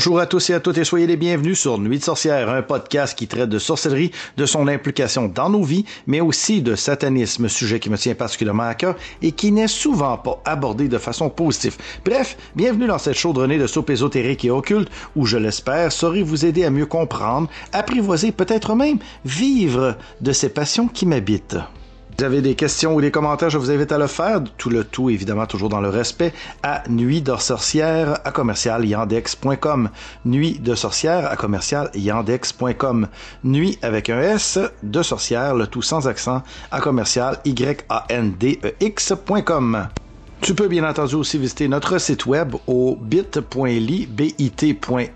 Bonjour à tous et à toutes et soyez les bienvenus sur Nuit de sorcière, un podcast qui traite de sorcellerie, de son implication dans nos vies, mais aussi de satanisme, sujet qui me tient particulièrement à cœur et qui n'est souvent pas abordé de façon positive. Bref, bienvenue dans cette chaudronnée de soupe ésotérique et occulte où, je l'espère, saurai vous aider à mieux comprendre, apprivoiser, peut-être même vivre de ces passions qui m'habitent vous avez des questions ou des commentaires, je vous invite à le faire. Tout le tout, évidemment, toujours dans le respect, à nuit de sorcière à commercial yandex.com. Nuit de sorcière à commercial yandex.com. Nuit avec un S de sorcière, le tout sans accent, à commercial y-a-n-d-e-x.com. Tu peux bien entendu aussi visiter notre site web au bit.ly, bit.ly,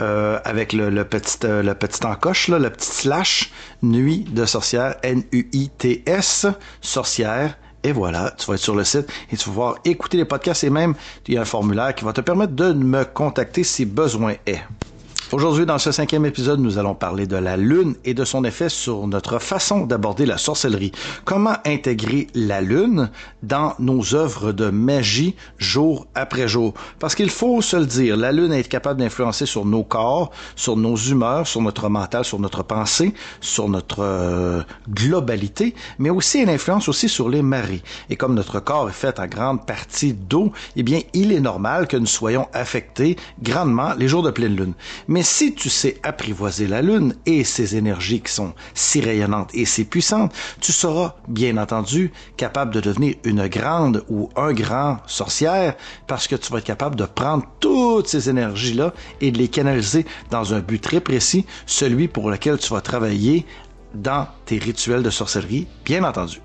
euh, avec le, le, petit, euh, le encoche, là, le petit slash, nuit de sorcière, N-U-I-T-S, sorcière, et voilà, tu vas être sur le site et tu vas pouvoir écouter les podcasts et même il y a un formulaire qui va te permettre de me contacter si besoin est. Aujourd'hui, dans ce cinquième épisode, nous allons parler de la Lune et de son effet sur notre façon d'aborder la sorcellerie. Comment intégrer la Lune dans nos œuvres de magie jour après jour? Parce qu'il faut se le dire, la Lune est capable d'influencer sur nos corps, sur nos humeurs, sur notre mental, sur notre pensée, sur notre euh, globalité, mais aussi elle influence aussi sur les marées. Et comme notre corps est fait en grande partie d'eau, eh bien, il est normal que nous soyons affectés grandement les jours de pleine Lune. Mais mais si tu sais apprivoiser la Lune et ses énergies qui sont si rayonnantes et si puissantes, tu seras, bien entendu, capable de devenir une grande ou un grand sorcière parce que tu vas être capable de prendre toutes ces énergies-là et de les canaliser dans un but très précis, celui pour lequel tu vas travailler dans tes rituels de sorcellerie, bien entendu.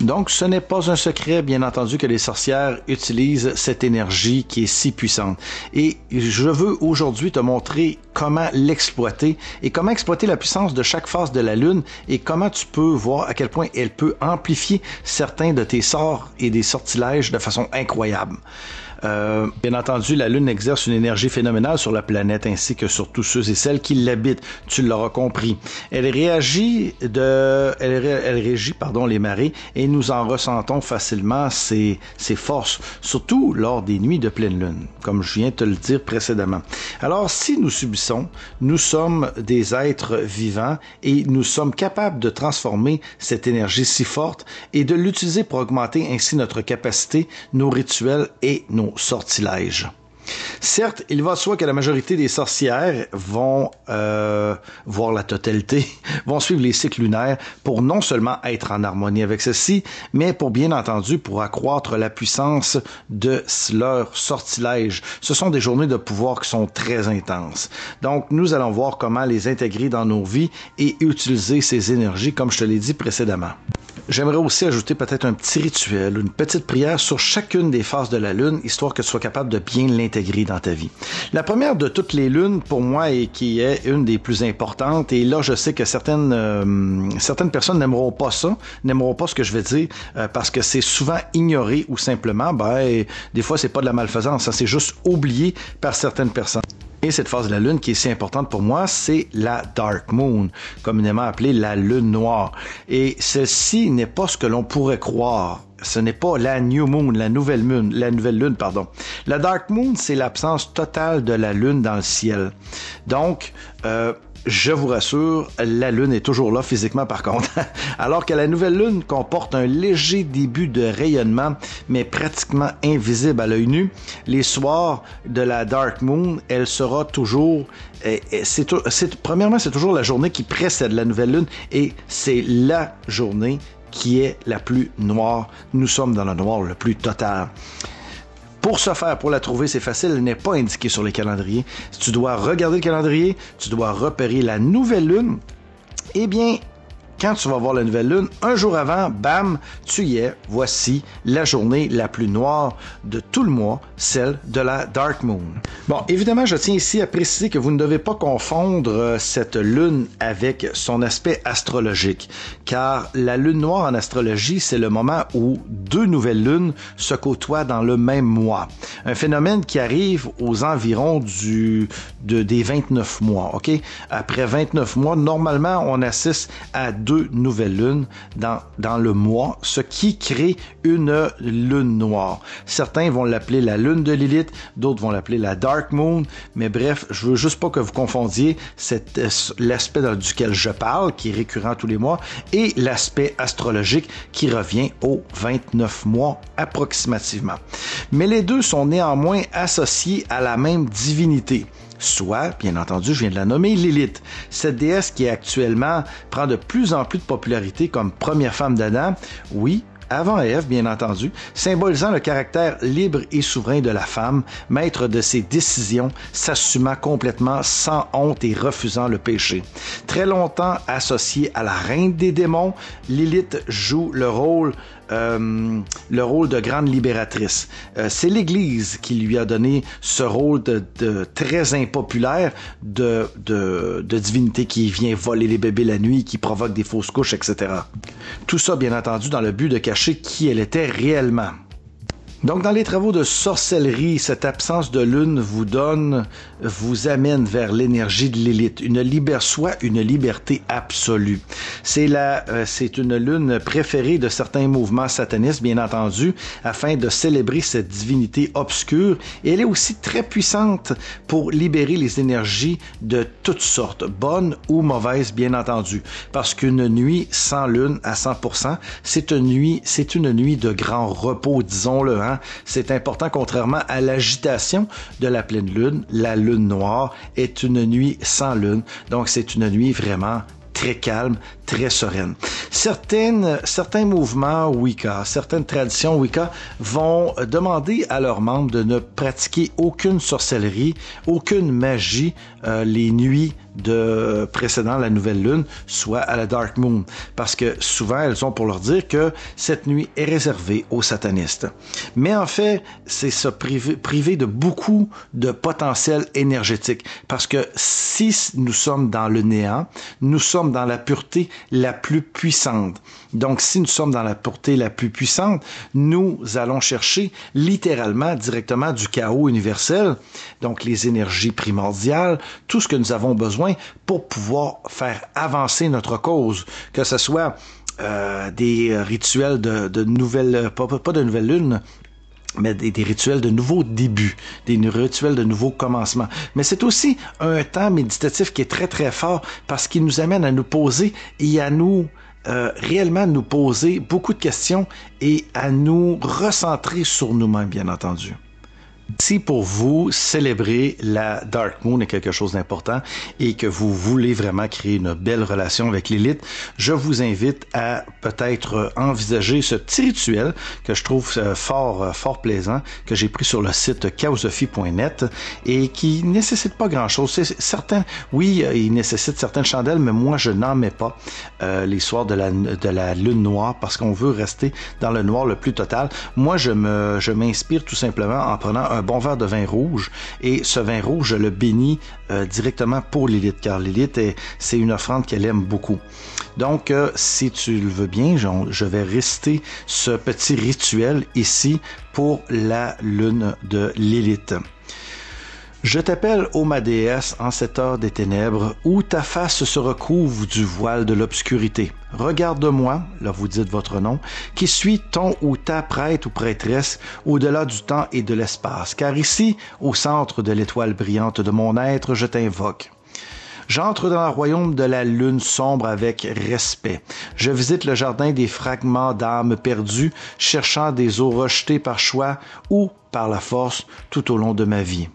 Donc, ce n'est pas un secret, bien entendu, que les sorcières utilisent cette énergie qui est si puissante. Et je veux aujourd'hui te montrer comment l'exploiter et comment exploiter la puissance de chaque phase de la Lune et comment tu peux voir à quel point elle peut amplifier certains de tes sorts et des sortilèges de façon incroyable. Euh, bien entendu, la Lune exerce une énergie phénoménale sur la planète ainsi que sur tous ceux et celles qui l'habitent. Tu l'auras compris. Elle réagit de, elle, elle, régit pardon les marées et nous en ressentons facilement ses, ses forces, surtout lors des nuits de pleine lune, comme je viens de te le dire précédemment. Alors, si nous subissons, nous sommes des êtres vivants et nous sommes capables de transformer cette énergie si forte et de l'utiliser pour augmenter ainsi notre capacité, nos rituels et nos sortilèges. Certes, il va soi que la majorité des sorcières vont euh, voir la totalité, vont suivre les cycles lunaires pour non seulement être en harmonie avec ceci, mais pour bien entendu pour accroître la puissance de leur sortilège. Ce sont des journées de pouvoir qui sont très intenses. Donc, nous allons voir comment les intégrer dans nos vies et utiliser ces énergies, comme je te l'ai dit précédemment. J'aimerais aussi ajouter peut-être un petit rituel, une petite prière sur chacune des phases de la lune, histoire que tu sois capable de bien l'intégrer La première de toutes les lunes, pour moi, et qui est une des plus importantes, et là, je sais que certaines euh, personnes n'aimeront pas ça, n'aimeront pas ce que je vais dire, euh, parce que c'est souvent ignoré ou simplement, ben, des fois, c'est pas de la malfaisance, ça c'est juste oublié par certaines personnes. Et cette phase de la Lune qui est si importante pour moi, c'est la Dark Moon, communément appelée la Lune noire. Et celle-ci n'est pas ce que l'on pourrait croire. Ce n'est pas la New Moon, la nouvelle Lune, la nouvelle Lune, pardon. La Dark Moon, c'est l'absence totale de la Lune dans le ciel. Donc, euh, je vous rassure, la Lune est toujours là physiquement par contre. Alors que la nouvelle Lune comporte un léger début de rayonnement, mais pratiquement invisible à l'œil nu, les soirs de la Dark Moon, elle sera toujours... Premièrement, c'est toujours la journée qui précède la nouvelle Lune et c'est la journée qui est la plus noire. Nous sommes dans le noir le plus total. Pour ce faire, pour la trouver, c'est facile, elle n'est pas indiquée sur les calendriers. Si tu dois regarder le calendrier, tu dois repérer la nouvelle lune. Eh bien, quand tu vas voir la nouvelle lune, un jour avant, bam, tu y es. Voici la journée la plus noire de tout le mois, celle de la Dark Moon. Bon, évidemment, je tiens ici à préciser que vous ne devez pas confondre euh, cette lune avec son aspect astrologique, car la lune noire en astrologie, c'est le moment où deux nouvelles lunes se côtoient dans le même mois. Un phénomène qui arrive aux environs du, de, des 29 mois. OK? Après 29 mois, normalement, on assiste à nouvelles lunes dans, le mois, ce qui crée une lune noire. Certains vont l'appeler la lune de Lilith, d'autres vont l'appeler la Dark Moon, mais bref, je veux juste pas que vous confondiez l'aspect duquel je parle, qui est récurrent tous les mois, et l'aspect astrologique qui revient aux 29 mois approximativement. Mais les deux sont néanmoins associés à la même divinité soit, bien entendu, je viens de la nommer, Lilith. Cette déesse qui actuellement prend de plus en plus de popularité comme première femme d'Adam, oui, avant Ève, bien entendu, symbolisant le caractère libre et souverain de la femme, maître de ses décisions, s'assumant complètement sans honte et refusant le péché. Très longtemps associée à la reine des démons, Lilith joue le rôle euh, le rôle de grande libératrice. Euh, c'est l'Église qui lui a donné ce rôle de, de très impopulaire de, de, de, divinité qui vient voler les bébés la nuit, qui provoque des fausses couches, etc. Tout ça, bien entendu, dans le but de cacher qui elle était réellement. Donc, dans les travaux de sorcellerie, cette absence de lune vous donne, vous amène vers l'énergie de l'élite, une libre, soit une liberté absolue. C'est la, euh, c'est une lune préférée de certains mouvements satanistes, bien entendu, afin de célébrer cette divinité obscure. Et elle est aussi très puissante pour libérer les énergies de toutes sortes, bonnes ou mauvaises, bien entendu. Parce qu'une nuit sans lune à 100%, c'est une nuit, c'est une nuit de grand repos, disons-le. Hein. C'est important, contrairement à l'agitation de la pleine lune, la lune noire est une nuit sans lune. Donc, c'est une nuit vraiment très calme, très sereine. Certaines, certains mouvements Wicca, certaines traditions Wicca vont demander à leurs membres de ne pratiquer aucune sorcellerie, aucune magie euh, les nuits de précédant la nouvelle lune, soit à la dark moon, parce que souvent elles ont pour leur dire que cette nuit est réservée aux satanistes. Mais en fait, c'est se priver, priver de beaucoup de potentiel énergétique, parce que si nous sommes dans le néant, nous sommes dans la pureté la plus puissante. Donc, si nous sommes dans la pureté la plus puissante, nous allons chercher littéralement directement du chaos universel, donc les énergies primordiales, tout ce que nous avons besoin pour pouvoir faire avancer notre cause, que ce soit euh, des rituels de, de nouvelles, pas, de nouvelle lune, mais des, rituels de nouveaux débuts, des rituels de nouveaux commencements. Mais c'est aussi un temps méditatif qui est très très fort parce qu'il nous amène à nous poser et à nous euh, réellement nous poser beaucoup de questions et à nous recentrer sur nous-mêmes, bien entendu. Si pour vous, célébrer la Dark Moon est quelque chose d'important et que vous voulez vraiment créer une belle relation avec l'élite, je vous invite à peut-être envisager ce petit rituel que je trouve euh, fort, euh, fort plaisant, que j'ai pris sur le site chaosophie.net et qui nécessite pas grand-chose. C'est oui, euh, il nécessite certaines chandelles, mais moi, je n'en mets pas euh, les soirs de la, de la lune noire parce qu'on veut rester dans le noir le plus total. Moi, je me, je m'inspire tout simplement en prenant un bon verre de vin rouge et ce vin rouge, je le bénis euh, directement pour Lilith car Lilith, c'est une offrande qu'elle aime beaucoup. Donc, euh, si tu le veux bien, je, je vais rester ce petit rituel ici pour la lune de Lilith. Je t'appelle, ô ma déesse, en cette heure des ténèbres, où ta face se recouvre du voile de l'obscurité. Regarde-moi, là vous dites votre nom, qui suis ton ou ta prêtre ou prêtresse au-delà du temps et de l'espace, car ici, au centre de l'étoile brillante de mon être, je t'invoque. J'entre dans le royaume de la lune sombre avec respect. Je visite le jardin des fragments d'âmes perdues, cherchant des eaux rejetées par choix ou par la force tout au long de ma vie.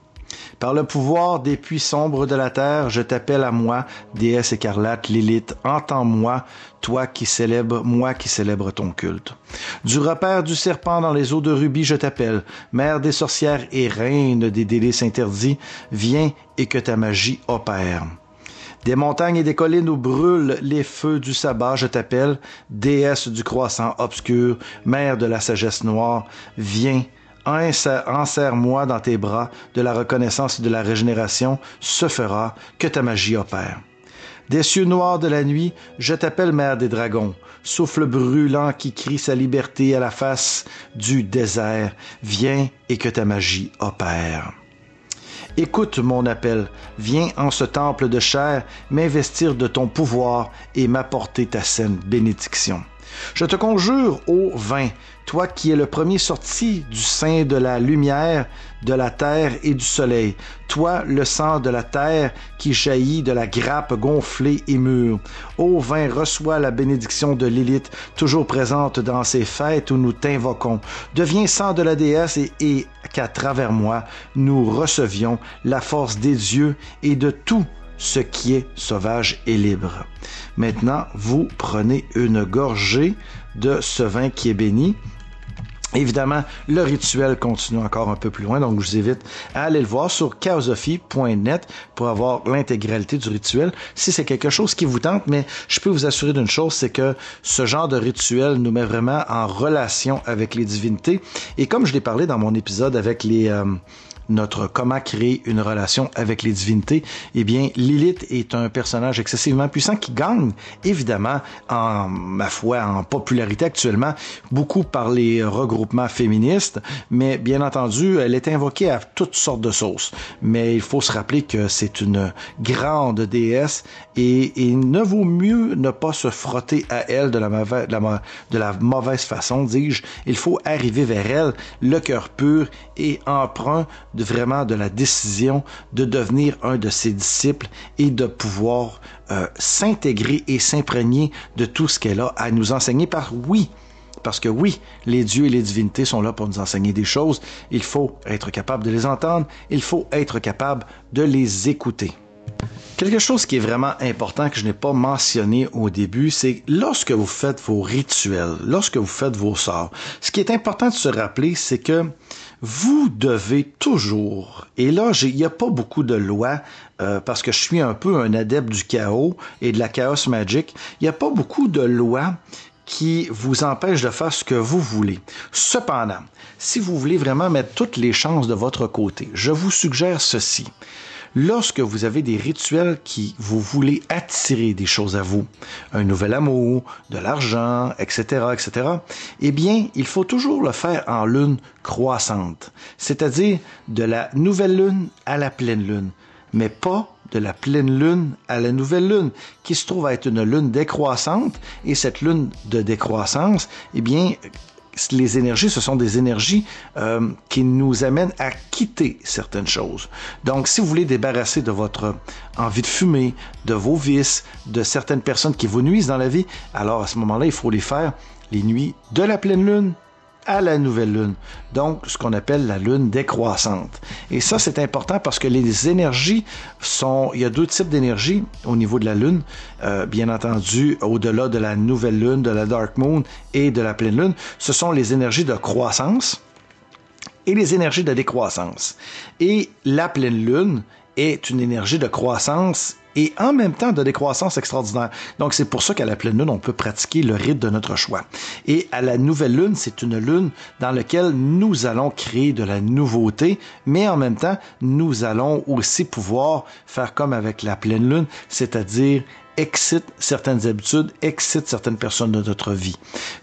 Par le pouvoir des puits sombres de la terre, je t'appelle à moi, déesse écarlate Lilith, entends-moi, toi qui célèbres, moi qui célèbre ton culte. Du repère du serpent dans les eaux de rubis, je t'appelle, mère des sorcières et reine des délices interdits, viens et que ta magie opère. Des montagnes et des collines où brûlent les feux du sabbat, je t'appelle, déesse du croissant obscur, mère de la sagesse noire, viens, enserre-moi dans tes bras, de la reconnaissance et de la régénération se fera, que ta magie opère. Des cieux noirs de la nuit, je t'appelle mère des dragons. Souffle brûlant qui crie sa liberté à la face du désert, viens et que ta magie opère. Écoute mon appel, viens en ce temple de chair m'investir de ton pouvoir et m'apporter ta saine bénédiction. Je te conjure, ô vin, toi qui es le premier sorti du sein de la lumière, de la terre et du soleil, toi le sang de la terre qui jaillit de la grappe gonflée et mûre. Ô vin, reçois la bénédiction de Lilith, toujours présente dans ces fêtes où nous t'invoquons. Deviens sang de la déesse et, et qu'à travers moi, nous recevions la force des dieux et de tout ce qui est sauvage et libre. Maintenant, vous prenez une gorgée de ce vin qui est béni. Évidemment, le rituel continue encore un peu plus loin, donc je vous invite à aller le voir sur chaosophy.net pour avoir l'intégralité du rituel si c'est quelque chose qui vous tente, mais je peux vous assurer d'une chose, c'est que ce genre de rituel nous met vraiment en relation avec les divinités. Et comme je l'ai parlé dans mon épisode avec les... Euh, notre comment créer une relation avec les divinités, eh bien, Lilith est un personnage excessivement puissant qui gagne, évidemment, en, ma foi, en popularité actuellement, beaucoup par les regroupements féministes, mais bien entendu, elle est invoquée à toutes sortes de sauces. Mais il faut se rappeler que c'est une grande déesse et il ne vaut mieux ne pas se frotter à elle de la mauvaise, de la, de la mauvaise façon, dis-je. Il faut arriver vers elle, le cœur pur et emprunt de vraiment de la décision de devenir un de ses disciples et de pouvoir euh, s'intégrer et s'imprégner de tout ce qu'elle a à nous enseigner par oui. Parce que oui, les dieux et les divinités sont là pour nous enseigner des choses. Il faut être capable de les entendre. Il faut être capable de les écouter. Quelque chose qui est vraiment important que je n'ai pas mentionné au début, c'est lorsque vous faites vos rituels, lorsque vous faites vos sorts, ce qui est important de se rappeler, c'est que vous devez toujours, et là, il n'y a pas beaucoup de lois, euh, parce que je suis un peu un adepte du chaos et de la chaos magic, il n'y a pas beaucoup de lois qui vous empêchent de faire ce que vous voulez. Cependant, si vous voulez vraiment mettre toutes les chances de votre côté, je vous suggère ceci lorsque vous avez des rituels qui vous voulez attirer des choses à vous, un nouvel amour, de l'argent, etc., etc., eh bien, il faut toujours le faire en lune croissante, c'est-à-dire de la nouvelle lune à la pleine lune, mais pas de la pleine lune à la nouvelle lune, qui se trouve être une lune décroissante, et cette lune de décroissance, eh bien, les énergies, ce sont des énergies euh, qui nous amènent à quitter certaines choses. Donc, si vous voulez débarrasser de votre envie de fumer, de vos vices, de certaines personnes qui vous nuisent dans la vie, alors à ce moment-là, il faut les faire les nuits de la pleine lune à la nouvelle lune. Donc, ce qu'on appelle la lune décroissante. Et ça, c'est important parce que les énergies sont... Il y a deux types d'énergie au niveau de la lune. Euh, bien entendu, au-delà de la nouvelle lune, de la dark moon et de la pleine lune, ce sont les énergies de croissance et les énergies de décroissance. Et la pleine lune est une énergie de croissance et en même temps de décroissance extraordinaire. Donc c'est pour ça qu'à la pleine lune, on peut pratiquer le rite de notre choix. Et à la nouvelle lune, c'est une lune dans laquelle nous allons créer de la nouveauté, mais en même temps, nous allons aussi pouvoir faire comme avec la pleine lune, c'est-à-dire excite certaines habitudes, excite certaines personnes de notre vie.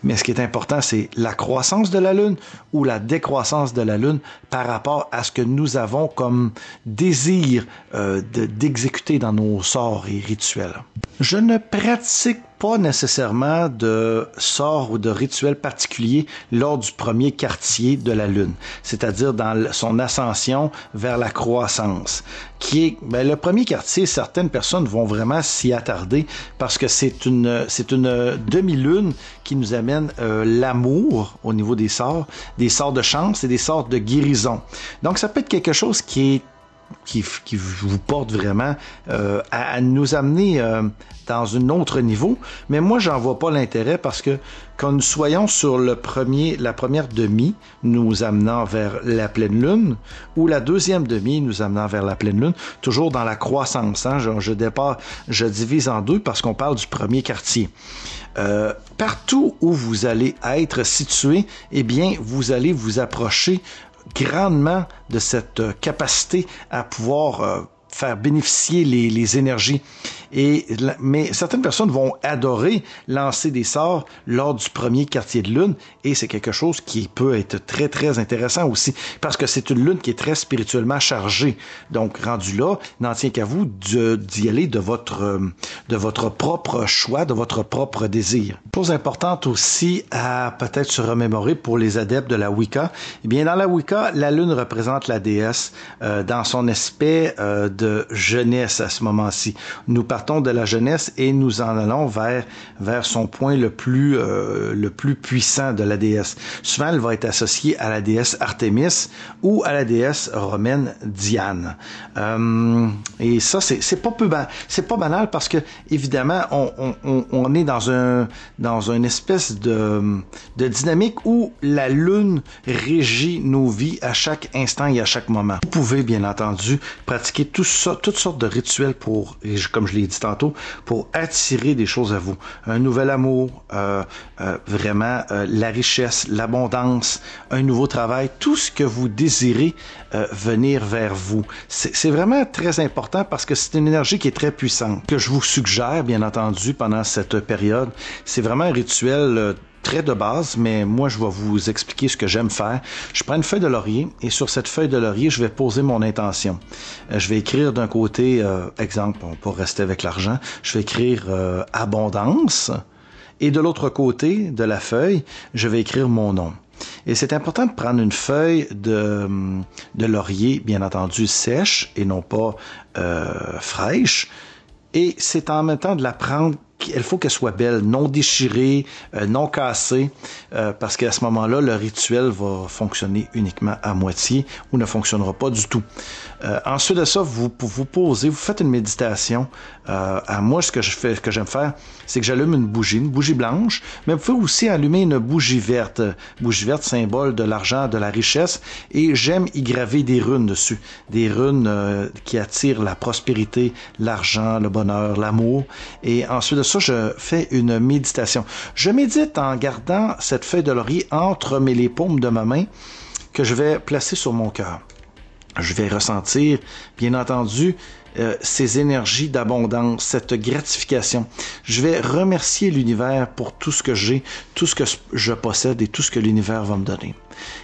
Mais ce qui est important, c'est la croissance de la Lune ou la décroissance de la Lune par rapport à ce que nous avons comme désir euh, d'exécuter dans nos sorts et rituels. Je ne pratique pas nécessairement de sort ou de rituel particulier lors du premier quartier de la Lune, c'est-à-dire dans son ascension vers la croissance, qui est ben, le premier quartier. Certaines personnes vont vraiment s'y attarder parce que c'est une c'est une demi-lune qui nous amène euh, l'amour au niveau des sorts, des sorts de chance et des sorts de guérison. Donc ça peut être quelque chose qui est qui, vous porte vraiment euh, à, nous amener euh, dans un autre niveau. Mais moi, j'en vois pas l'intérêt parce que quand nous soyons sur le premier, la première demi, nous amenant vers la pleine lune, ou la deuxième demi, nous amenant vers la pleine lune, toujours dans la croissance. Hein, je, je, départ, je divise en deux parce qu'on parle du premier quartier. Euh, partout où vous allez être situé, eh bien, vous allez vous approcher grandement de cette capacité à pouvoir faire bénéficier les, les énergies. Et, mais certaines personnes vont adorer lancer des sorts lors du premier quartier de lune et c'est quelque chose qui peut être très très intéressant aussi parce que c'est une lune qui est très spirituellement chargée. Donc rendu là, n'en tient qu'à vous d'y aller de votre de votre propre choix, de votre propre désir. Chose importante aussi à peut-être se remémorer pour les adeptes de la Wicca. Eh bien dans la Wicca, la lune représente la déesse euh, dans son aspect euh, de jeunesse à ce moment-ci. Nous de la jeunesse et nous en allons vers vers son point le plus euh, le plus puissant de la déesse. Souvent, elle va être associée à la déesse Artémis ou à la déesse romaine Diane. Euh, et ça, c'est c'est pas peu c'est pas banal parce que évidemment, on, on, on est dans un dans une espèce de de dynamique où la lune régit nos vies à chaque instant et à chaque moment. Vous pouvez bien entendu pratiquer tout ça, toutes sortes de rituels pour, comme je l'ai tantôt, pour attirer des choses à vous. Un nouvel amour, euh, euh, vraiment euh, la richesse, l'abondance, un nouveau travail, tout ce que vous désirez venir vers vous. C'est vraiment très important parce que c'est une énergie qui est très puissante. Que je vous suggère, bien entendu, pendant cette période, c'est vraiment un rituel très de base, mais moi, je vais vous expliquer ce que j'aime faire. Je prends une feuille de laurier et sur cette feuille de laurier, je vais poser mon intention. Euh, je vais écrire d'un côté, euh, exemple, pour rester avec l'argent, je vais écrire euh, abondance et de l'autre côté de la feuille, je vais écrire mon nom. Et c'est important de prendre une feuille de, de laurier, bien entendu, sèche et non pas euh, fraîche. Et c'est en même temps de la prendre il faut qu'elle soit belle, non déchirée, euh, non cassée, euh, parce qu'à ce moment-là, le rituel va fonctionner uniquement à moitié ou ne fonctionnera pas du tout. Euh, ensuite de ça, vous vous posez, vous faites une méditation. Euh, à moi, ce que je fais, ce que j'aime faire, c'est que j'allume une bougie, une bougie blanche, mais vous pouvez aussi allumer une bougie verte, bougie verte symbole de l'argent, de la richesse, et j'aime y graver des runes dessus, des runes euh, qui attirent la prospérité, l'argent, le bonheur, l'amour. Et ensuite de ça, je fais une méditation. Je médite en gardant cette feuille de laurier entre mes les paumes de ma main que je vais placer sur mon cœur. Je vais ressentir, bien entendu, euh, ces énergies d'abondance, cette gratification. Je vais remercier l'univers pour tout ce que j'ai, tout ce que je possède et tout ce que l'univers va me donner.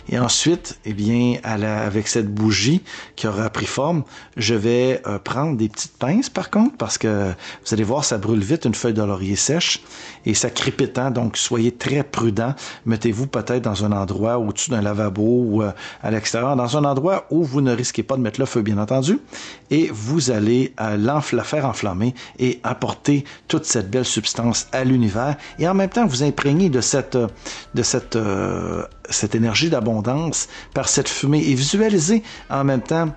Et ensuite, eh bien, avec cette bougie qui aura pris forme, je vais euh, prendre des petites pinces par contre, parce que vous allez voir, ça brûle vite une feuille de laurier sèche et ça crépite. Hein, donc, soyez très prudent. Mettez-vous peut-être dans un endroit au-dessus d'un lavabo ou euh, à l'extérieur, dans un endroit où vous ne risquez pas de mettre le feu, bien entendu, et vous allez euh, la faire enflammer et apporter toute cette belle substance à l'univers et en même temps vous imprégner de cette de cette euh, cette énergie d'abondance par cette fumée et visualiser en même temps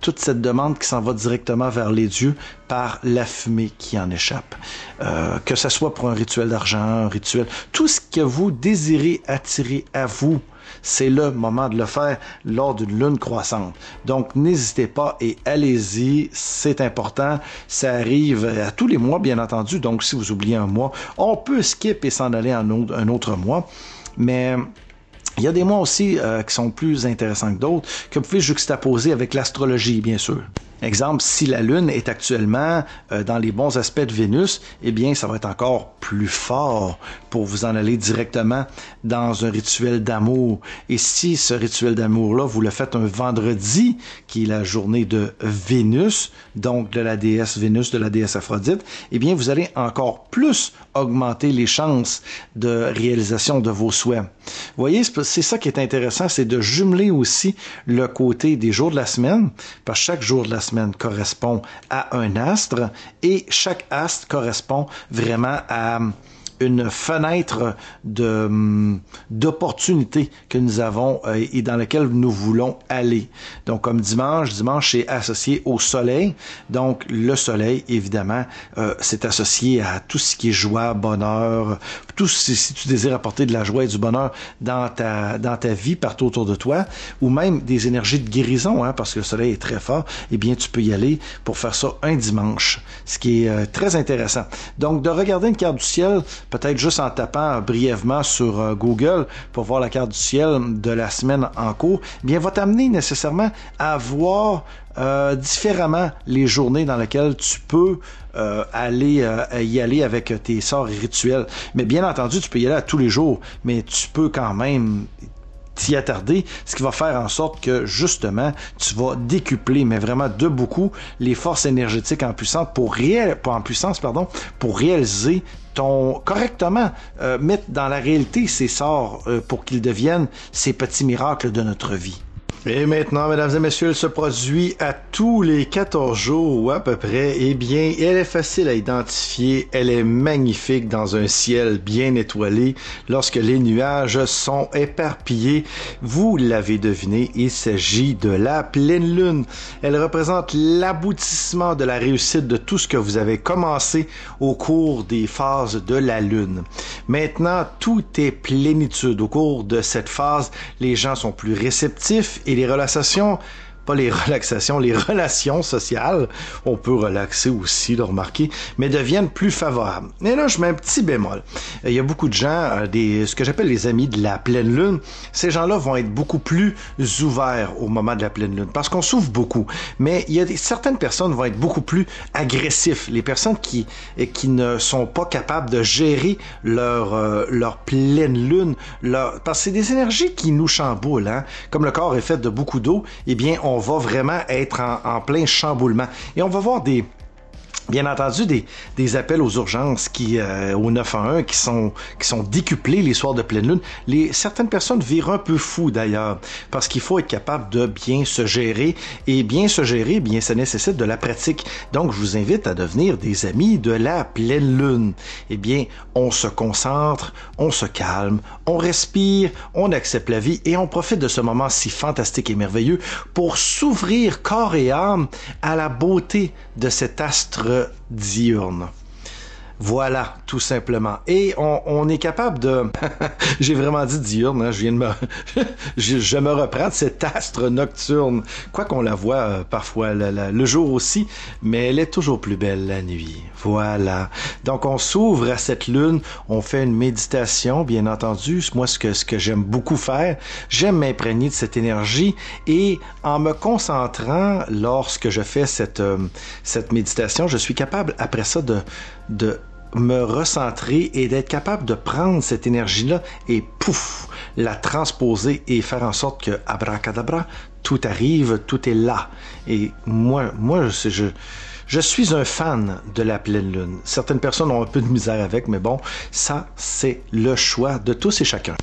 toute cette demande qui s'en va directement vers les dieux par la fumée qui en échappe. Euh, que ce soit pour un rituel d'argent, un rituel, tout ce que vous désirez attirer à vous, c'est le moment de le faire lors d'une lune croissante. Donc n'hésitez pas et allez-y, c'est important. Ça arrive à tous les mois, bien entendu. Donc si vous oubliez un mois, on peut skip et s'en aller autre, un autre mois. Mais il y a des mois aussi euh, qui sont plus intéressants que d'autres, que vous pouvez juxtaposer avec l'astrologie, bien sûr. Exemple, si la Lune est actuellement euh, dans les bons aspects de Vénus, eh bien, ça va être encore plus fort pour vous en aller directement dans un rituel d'amour. Et si ce rituel d'amour-là, vous le faites un vendredi, qui est la journée de Vénus, donc de la déesse Vénus, de la déesse Aphrodite, eh bien, vous allez encore plus augmenter les chances de réalisation de vos souhaits. Vous voyez, c'est ça qui est intéressant, c'est de jumeler aussi le côté des jours de la semaine, parce que chaque jour de la correspond à un astre et chaque astre correspond vraiment à une fenêtre de hum, d'opportunité que nous avons euh, et dans laquelle nous voulons aller. Donc comme dimanche, dimanche c'est associé au soleil. Donc le soleil évidemment euh, c'est associé à tout ce qui est joie, bonheur, tout si, si tu désires apporter de la joie et du bonheur dans ta dans ta vie partout autour de toi ou même des énergies de guérison hein, parce que le soleil est très fort, eh bien tu peux y aller pour faire ça un dimanche, ce qui est euh, très intéressant. Donc de regarder une carte du ciel peut-être juste en tapant brièvement sur euh, Google pour voir la carte du ciel de la semaine en cours, eh bien va t'amener nécessairement à voir euh, différemment les journées dans lesquelles tu peux euh, aller y aller avec tes sorts rituels. Mais bien entendu, tu peux y aller à tous les jours, mais tu peux quand même t'y attarder, ce qui va faire en sorte que justement tu vas décupler, mais vraiment de beaucoup, les forces énergétiques en puissance pour réaliser ton correctement mettre dans la réalité ces sorts pour qu'ils deviennent ces petits miracles de notre vie. Et maintenant, mesdames et messieurs, elle se produit à tous les 14 jours ou à peu près. Eh bien, elle est facile à identifier. Elle est magnifique dans un ciel bien étoilé lorsque les nuages sont éparpillés. Vous l'avez deviné, il s'agit de la pleine lune. Elle représente l'aboutissement de la réussite de tout ce que vous avez commencé au cours des phases de la lune. Maintenant, tout est plénitude. Au cours de cette phase, les gens sont plus réceptifs et les relations pas les relaxations, les relations sociales, on peut relaxer aussi, le remarquer, mais deviennent plus favorables. Et là, je mets un petit bémol. Il y a beaucoup de gens, euh, des, ce que j'appelle les amis de la pleine lune, ces gens-là vont être beaucoup plus ouverts au moment de la pleine lune, parce qu'on souffre beaucoup. Mais il y a des, certaines personnes vont être beaucoup plus agressifs. Les personnes qui, qui ne sont pas capables de gérer leur, euh, leur pleine lune, leur, parce que c'est des énergies qui nous chamboulent. Hein? Comme le corps est fait de beaucoup d'eau, eh bien, on on va vraiment être en, plein chamboulement. Et on va voir des, Bien entendu, des, des appels aux urgences qui, euh, au 911 qui sont, qui sont décuplés les soirs de pleine lune. Les, certaines personnes virent un peu fou d'ailleurs, parce qu'il faut être capable de bien se gérer. Et bien se gérer, bien, ça nécessite de la pratique. Donc, je vous invite à devenir des amis de la pleine lune. Eh bien, on se concentre, on se calme, on respire, on accepte la vie et on profite de ce moment si fantastique et merveilleux pour s'ouvrir corps et âme à la beauté de cet astre diurne. Voilà, tout simplement. Et on, est capable de... J'ai vraiment dit diurne, hein, je viens de me... je, me reprends de cet astre nocturne. Quoi qu'on la voit euh, parfois le jour aussi, mais elle est toujours plus belle la nuit. Voilà. Donc on s'ouvre à cette lune, on fait une méditation, bien entendu. Moi, ce que, ce que j'aime beaucoup faire, j'aime m'imprégner de cette énergie et en me concentrant lorsque je fais cette, euh, cette méditation, je suis capable après ça de de me recentrer et d'être capable de prendre cette énergie-là et pouf, la transposer et faire en sorte que abracadabra, tout arrive, tout est là. Et moi, moi, je, je suis un fan de la pleine lune. Certaines personnes ont un peu de misère avec, mais bon, ça, c'est le choix de tous et chacun.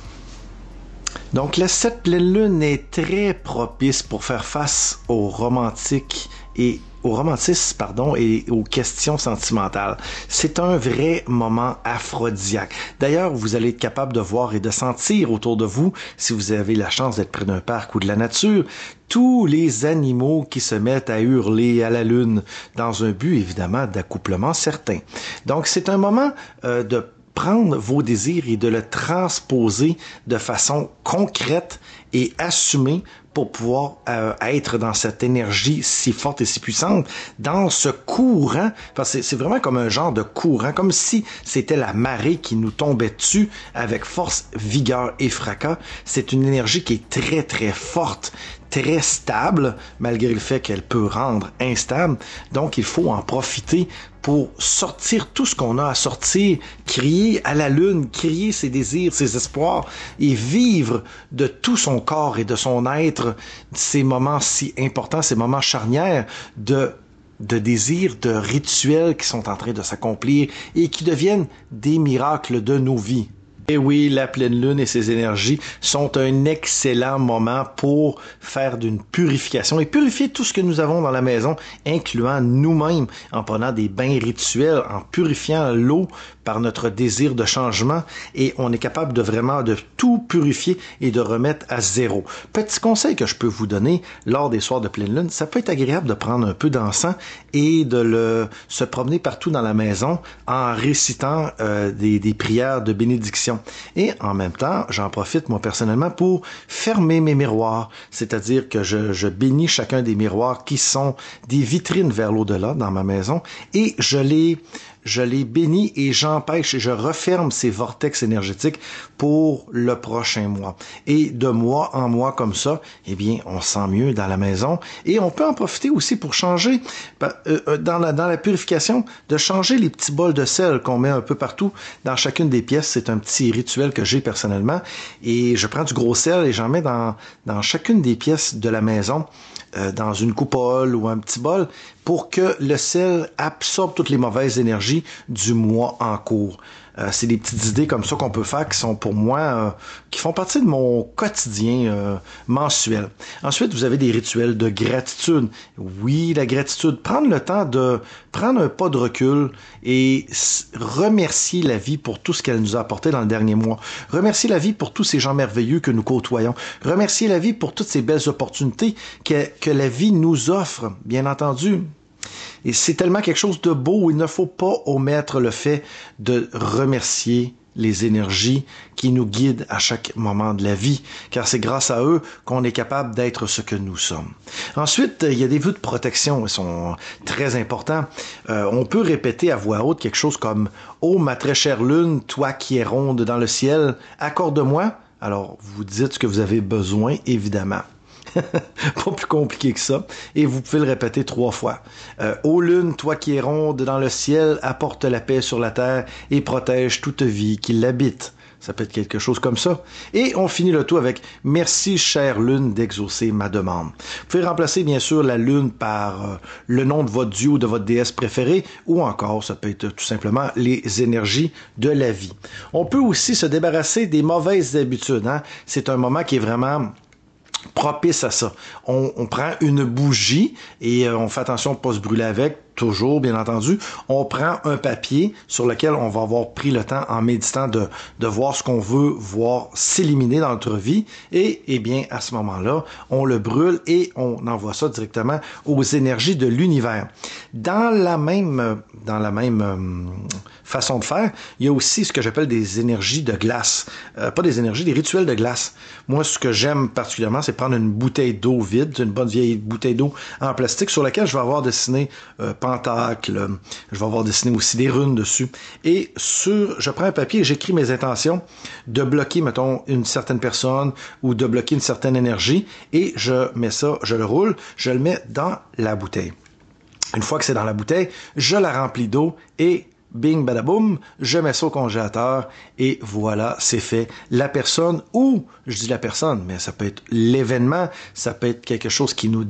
Donc, la cette pleine lune est très propice pour faire face aux romantiques et au romantisme, pardon, et aux questions sentimentales. C'est un vrai moment aphrodisiaque. D'ailleurs, vous allez être capable de voir et de sentir autour de vous, si vous avez la chance d'être près d'un parc ou de la nature, tous les animaux qui se mettent à hurler à la lune dans un but évidemment d'accouplement certain. Donc c'est un moment euh, de prendre vos désirs et de le transposer de façon concrète et assumée pour pouvoir euh, être dans cette énergie si forte et si puissante, dans ce courant, parce que c'est vraiment comme un genre de courant, comme si c'était la marée qui nous tombait dessus avec force, vigueur et fracas. C'est une énergie qui est très très forte, très stable, malgré le fait qu'elle peut rendre instable. Donc, il faut en profiter pour sortir tout ce qu'on a à sortir, crier à la lune, crier ses désirs, ses espoirs et vivre de tout son corps et de son être ces moments si importants, ces moments charnières de de désirs, de rituels qui sont en train de s'accomplir et qui deviennent des miracles de nos vies. Et oui, la pleine lune et ses énergies sont un excellent moment pour faire d'une purification et purifier tout ce que nous avons dans la maison, incluant nous-mêmes, en prenant des bains rituels, en purifiant l'eau par notre désir de changement et on est capable de vraiment de tout purifier et de remettre à zéro. Petit conseil que je peux vous donner lors des soirs de pleine lune, ça peut être agréable de prendre un peu d'encens et de le se promener partout dans la maison en récitant euh, des, prières de bénédiction et en même temps, j'en profite moi personnellement pour fermer mes miroirs, c'est-à-dire que je bénis chacun des miroirs qui sont des vitrines vers l'au-delà dans ma maison et je les je les bénis et j'empêche et je referme ces vortex énergétiques pour le prochain mois. Et de mois en mois comme ça, eh bien, on sent mieux dans la maison et on peut en profiter aussi pour changer ben, euh, euh, dans la, purification, de changer les petits bols de sel qu'on met un peu partout dans chacune des pièces. C'est un petit rituel que j'ai personnellement et je prends du gros sel et j'en mets dans chacune des pièces de la maison euh, dans une coupole ou un petit bol pour que le sel absorbe toutes les mauvaises énergies du mois en cours. Euh, c'est des petites idées comme ça qu'on peut faire qui sont pour moi, euh, qui font partie de mon quotidien mensuel. Ensuite, vous avez des rituels de gratitude. Oui, la gratitude. Prendre le temps de prendre un pas de recul et remercier la vie pour tout ce qu'elle nous a apporté dans le dernier mois. Remercier la vie pour tous ces gens merveilleux que nous côtoyons. Remercier la vie pour toutes ces belles opportunités que, que la vie nous offre, bien entendu. Et c'est tellement quelque chose de beau, il ne faut pas omettre le fait de remercier les énergies qui nous guident à chaque moment de la vie, car c'est grâce à eux qu'on est capable d'être ce que nous sommes. Ensuite, il y a des vues de protection, ils sont très importants. Euh, on peut répéter à voix haute quelque chose comme ⁇ Oh, ma très chère lune, toi qui es ronde dans le ciel, accorde-moi ⁇ alors, vous dites ce que vous avez besoin, évidemment. pas plus compliqué que ça. Et vous pouvez le répéter trois fois. Euh, Ô lune, toi qui es ronde dans le ciel, apporte la paix sur la terre et protège toute vie qui l'habite. Ça peut être quelque chose comme ça. Et on finit le tout avec Merci, chère lune, d'exaucer ma demande. Vous pouvez remplacer, bien sûr, la lune par euh, le nom de votre dieu ou de votre déesse préférée, ou encore, ça peut être tout simplement les énergies de la vie. On peut aussi se débarrasser des mauvaises habitudes. Hein? C'est un moment qui est vraiment propice à ça. On, prend une bougie et euh, on fait attention de ne pas se brûler avec, toujours, bien entendu. On prend un papier sur lequel on va avoir pris le temps en méditant de, de voir ce qu'on veut voir s'éliminer dans notre vie. Et, eh bien, à ce moment-là, on le brûle et on envoie ça directement aux énergies de l'univers. Dans la même, dans la même euh, façon de faire, il y a aussi ce que j'appelle des énergies de glace. Euh, pas des énergies, des rituels de glace. Moi, ce que j'aime particulièrement, c'est prendre une bouteille d'eau vide, une bonne vieille bouteille d'eau en plastique sur laquelle je vais avoir dessiné euh, pentacle. Je vais avoir dessiné aussi des runes dessus. Et sur, je prends un papier et j'écris mes intentions de bloquer, mettons, une certaine personne ou de bloquer une certaine énergie. Et je mets ça, je le roule, je le mets dans la bouteille. Une fois que c'est dans la bouteille, je la remplis d'eau et bing badaboum, je mets ça au congélateur et voilà, c'est fait. La personne ou je dis la personne, mais ça peut être l'événement, ça peut être quelque chose qui nous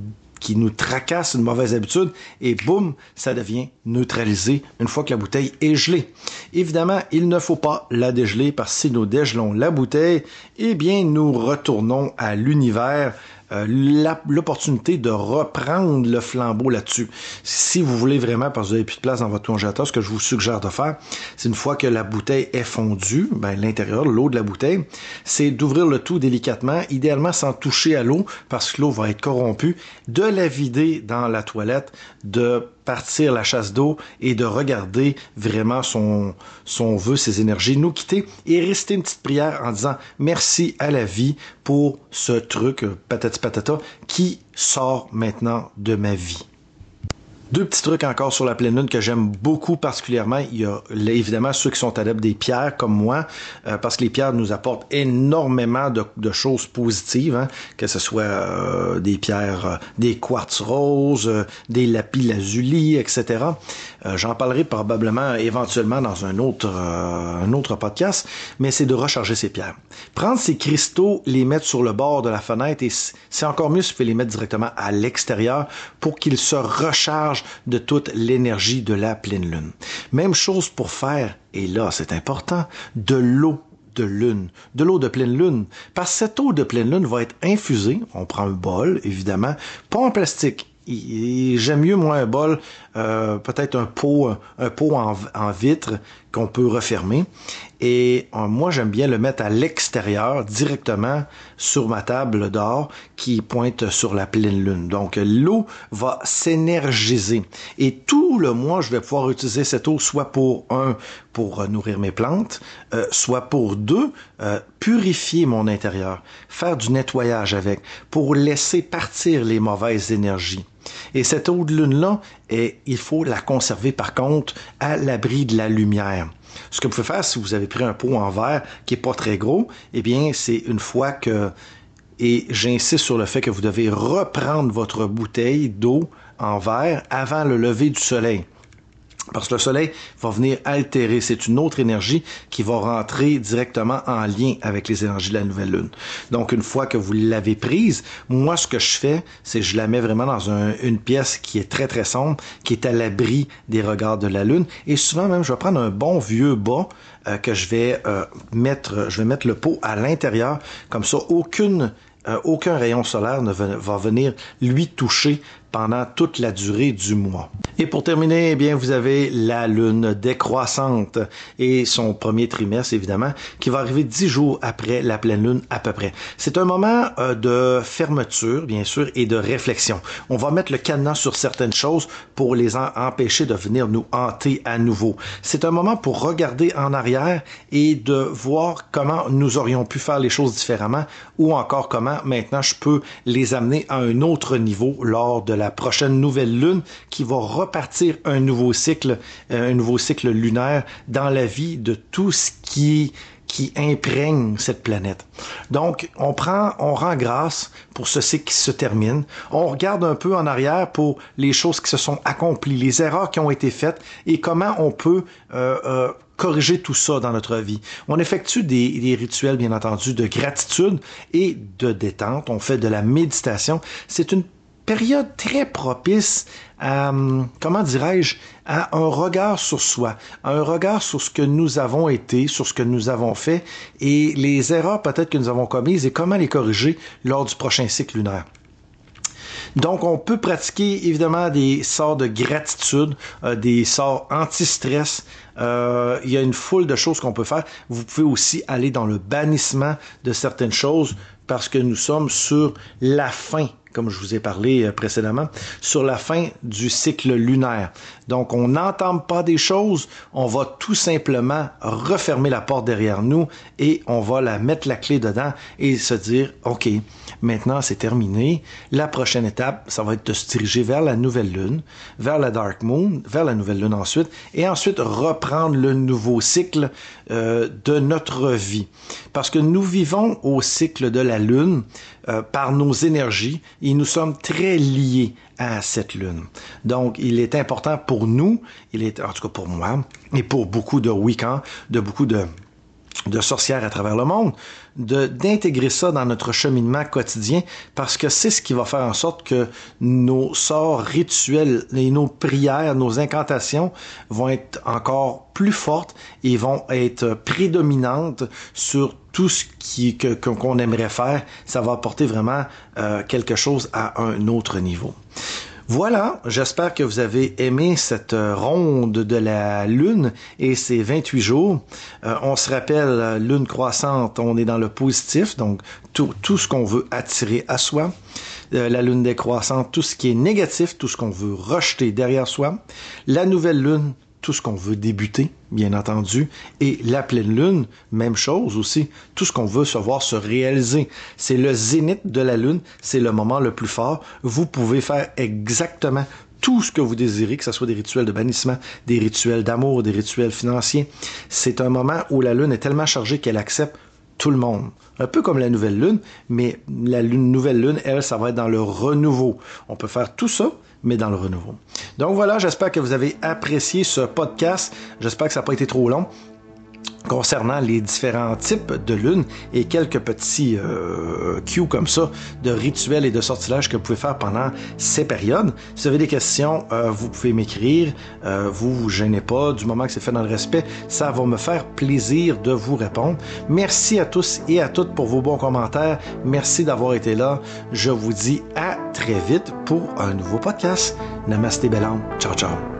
qui nous tracasse une mauvaise habitude et boum, ça devient neutralisé une fois que la bouteille est gelée. Évidemment, il ne faut pas la dégeler parce que si nous dégelons la bouteille, eh bien, nous retournons à l'univers l'opportunité de reprendre le flambeau là-dessus. Si vous voulez vraiment, parce que vous n'avez plus de place dans votre congélateur, ce que je vous suggère de faire, c'est une fois que la bouteille est fondue, ben, l'intérieur, l'eau de la bouteille, c'est d'ouvrir le tout délicatement, idéalement sans toucher à l'eau, parce que l'eau va être corrompue, de la vider dans la toilette, de partir la chasse d'eau et de regarder vraiment son, son vœu, ses énergies, nous quitter et rester une petite prière en disant merci à la vie pour ce truc, euh, patati patata, qui sort maintenant de ma vie. Deux petits trucs encore sur la pleine lune que j'aime beaucoup particulièrement. Il y a évidemment ceux qui sont adeptes des pierres comme moi, euh, parce que les pierres nous apportent énormément de, choses positives, hein, que ce soit euh, des pierres, euh, des quartz roses, des lapis lazuli, etc. J'en parlerai probablement éventuellement dans un autre, un autre podcast, mais c'est de recharger ces pierres. Prendre ces cristaux, les mettre sur le bord de la fenêtre, et c'est encore mieux si vous pouvez les mettre directement à l'extérieur pour qu'ils se rechargent de toute l'énergie de la pleine lune. Même chose pour faire, et là c'est important, de l'eau de lune, de l'eau de pleine lune. Parce que cette eau de pleine lune va être infusée, on prend un bol, évidemment, pas en plastique. J'aime mieux, moi, un bol, euh, peut-être un pot, un pot en, en vitre qu'on peut refermer. Et euh, moi, j'aime bien le mettre à l'extérieur, directement sur ma table d'or qui pointe sur la pleine lune. Donc, l'eau va s'énergiser. Et tout le mois, je vais pouvoir utiliser cette eau soit pour un, pour nourrir mes plantes, euh, soit pour deux, euh, purifier mon intérieur, faire du nettoyage avec, pour laisser partir les mauvaises énergies. Et cette eau de lune-là, il faut la conserver par contre à l'abri de la lumière. Ce que vous pouvez faire si vous avez pris un pot en verre qui est pas très gros, eh bien, c'est une fois que et j'insiste sur le fait que vous devez reprendre votre bouteille d'eau en verre avant le lever du soleil. Parce que le soleil va venir altérer. C'est une autre énergie qui va rentrer directement en lien avec les énergies de la nouvelle lune. Donc, une fois que vous l'avez prise, moi, ce que je fais, c'est je la mets vraiment dans une pièce qui est très, très sombre, qui est à l'abri des regards de la lune. Et souvent même, je vais prendre un bon vieux bas euh, que je vais euh, mettre, je vais mettre le pot à l'intérieur. Comme ça, aucune euh, aucun rayon solaire ne va venir lui toucher pendant toute la durée du mois. Et pour terminer, eh bien, vous avez la lune décroissante et son premier trimestre, évidemment, qui va arriver dix jours après la pleine lune à peu près. C'est un moment euh, de fermeture, bien sûr, et de réflexion. On va mettre le cadenas sur certaines choses pour les empêcher de venir nous hanter à nouveau. C'est un moment pour regarder en arrière et de voir comment nous aurions pu faire les choses différemment ou encore comment maintenant je peux les amener à un autre niveau lors de la prochaine nouvelle lune qui va repartir un nouveau cycle, euh, un nouveau cycle lunaire dans la vie de tout ce qui qui imprègne cette planète. Donc, on prend, on rend grâce pour ce cycle qui se termine. On regarde un peu en arrière pour les choses qui se sont accomplies, les erreurs qui ont été faites et comment on peut euh, euh, corriger tout ça dans notre vie. On effectue des, rituels, bien entendu, de gratitude et de détente. On fait de la méditation. C'est une période très propice à, comment dirais-je, à un regard sur soi, à un regard sur ce que nous avons été, sur ce que nous avons fait et les erreurs peut-être que nous avons commises et comment les corriger lors du prochain cycle lunaire. Donc, on peut pratiquer évidemment des sorts de gratitude, euh, des sorts anti-stress. Euh, il y a une foule de choses qu'on peut faire. Vous pouvez aussi aller dans le bannissement de certaines choses parce que nous sommes sur la fin comme je vous ai parlé euh, précédemment, sur la fin du cycle lunaire. Donc, on n'entend pas des choses, on va tout simplement refermer la porte derrière nous et on va la mettre la clé dedans et se dire, OK, maintenant c'est terminé. La prochaine étape, ça va être de se diriger vers la nouvelle lune, vers la dark moon, vers la nouvelle lune ensuite, et ensuite reprendre le nouveau cycle euh, de notre vie. Parce que nous vivons au cycle de la lune euh, par nos énergies et nous sommes très liés à cette lune. Donc, il est important pour nous, il est, en tout cas pour moi, et pour beaucoup de week-ends, de beaucoup de, de sorcières à travers le monde, de d'intégrer ça dans notre cheminement quotidien parce que c'est ce qui va faire en sorte que nos sorts rituels et nos prières, nos incantations vont être encore plus fortes et vont être prédominantes sur tout ce qui qu'on aimerait faire. Ça va apporter vraiment euh, quelque chose à un autre niveau. Voilà, j'espère que vous avez aimé cette euh, ronde de la Lune et ces 28 jours. Euh, on se rappelle, Lune croissante, on est dans le positif, donc tout, ce qu'on veut attirer à soi. Euh, la Lune décroissante, tout ce qui est négatif, tout ce qu'on veut rejeter derrière soi. La nouvelle Lune, tout ce qu'on veut débuter, bien entendu, et la pleine lune, même chose aussi, tout ce qu'on veut se voir se réaliser. C'est le zénith de la lune, c'est le moment le plus fort. Vous pouvez faire exactement tout ce que vous désirez, que ce soit des rituels de bannissement, des rituels d'amour, des rituels financiers. C'est un moment où la lune est tellement chargée qu'elle accepte tout le monde. Un peu comme la nouvelle lune, mais la nouvelle lune, elle, ça va être dans le renouveau. On peut faire tout ça, mais dans le renouveau. Donc voilà, j'espère que vous avez apprécié ce podcast. J'espère que ça n'a pas été trop long concernant les différents types de lunes et quelques petits euh, cues comme ça de rituels et de sortilèges que vous pouvez faire pendant ces périodes. Si vous avez des questions, euh, vous pouvez m'écrire. Euh, vous vous gênez pas. Du moment que c'est fait dans le respect, ça va me faire plaisir de vous répondre. Merci à tous et à toutes pour vos bons commentaires. Merci d'avoir été là. Je vous dis à très vite pour un nouveau podcast. Namaste, belle Ciao, ciao.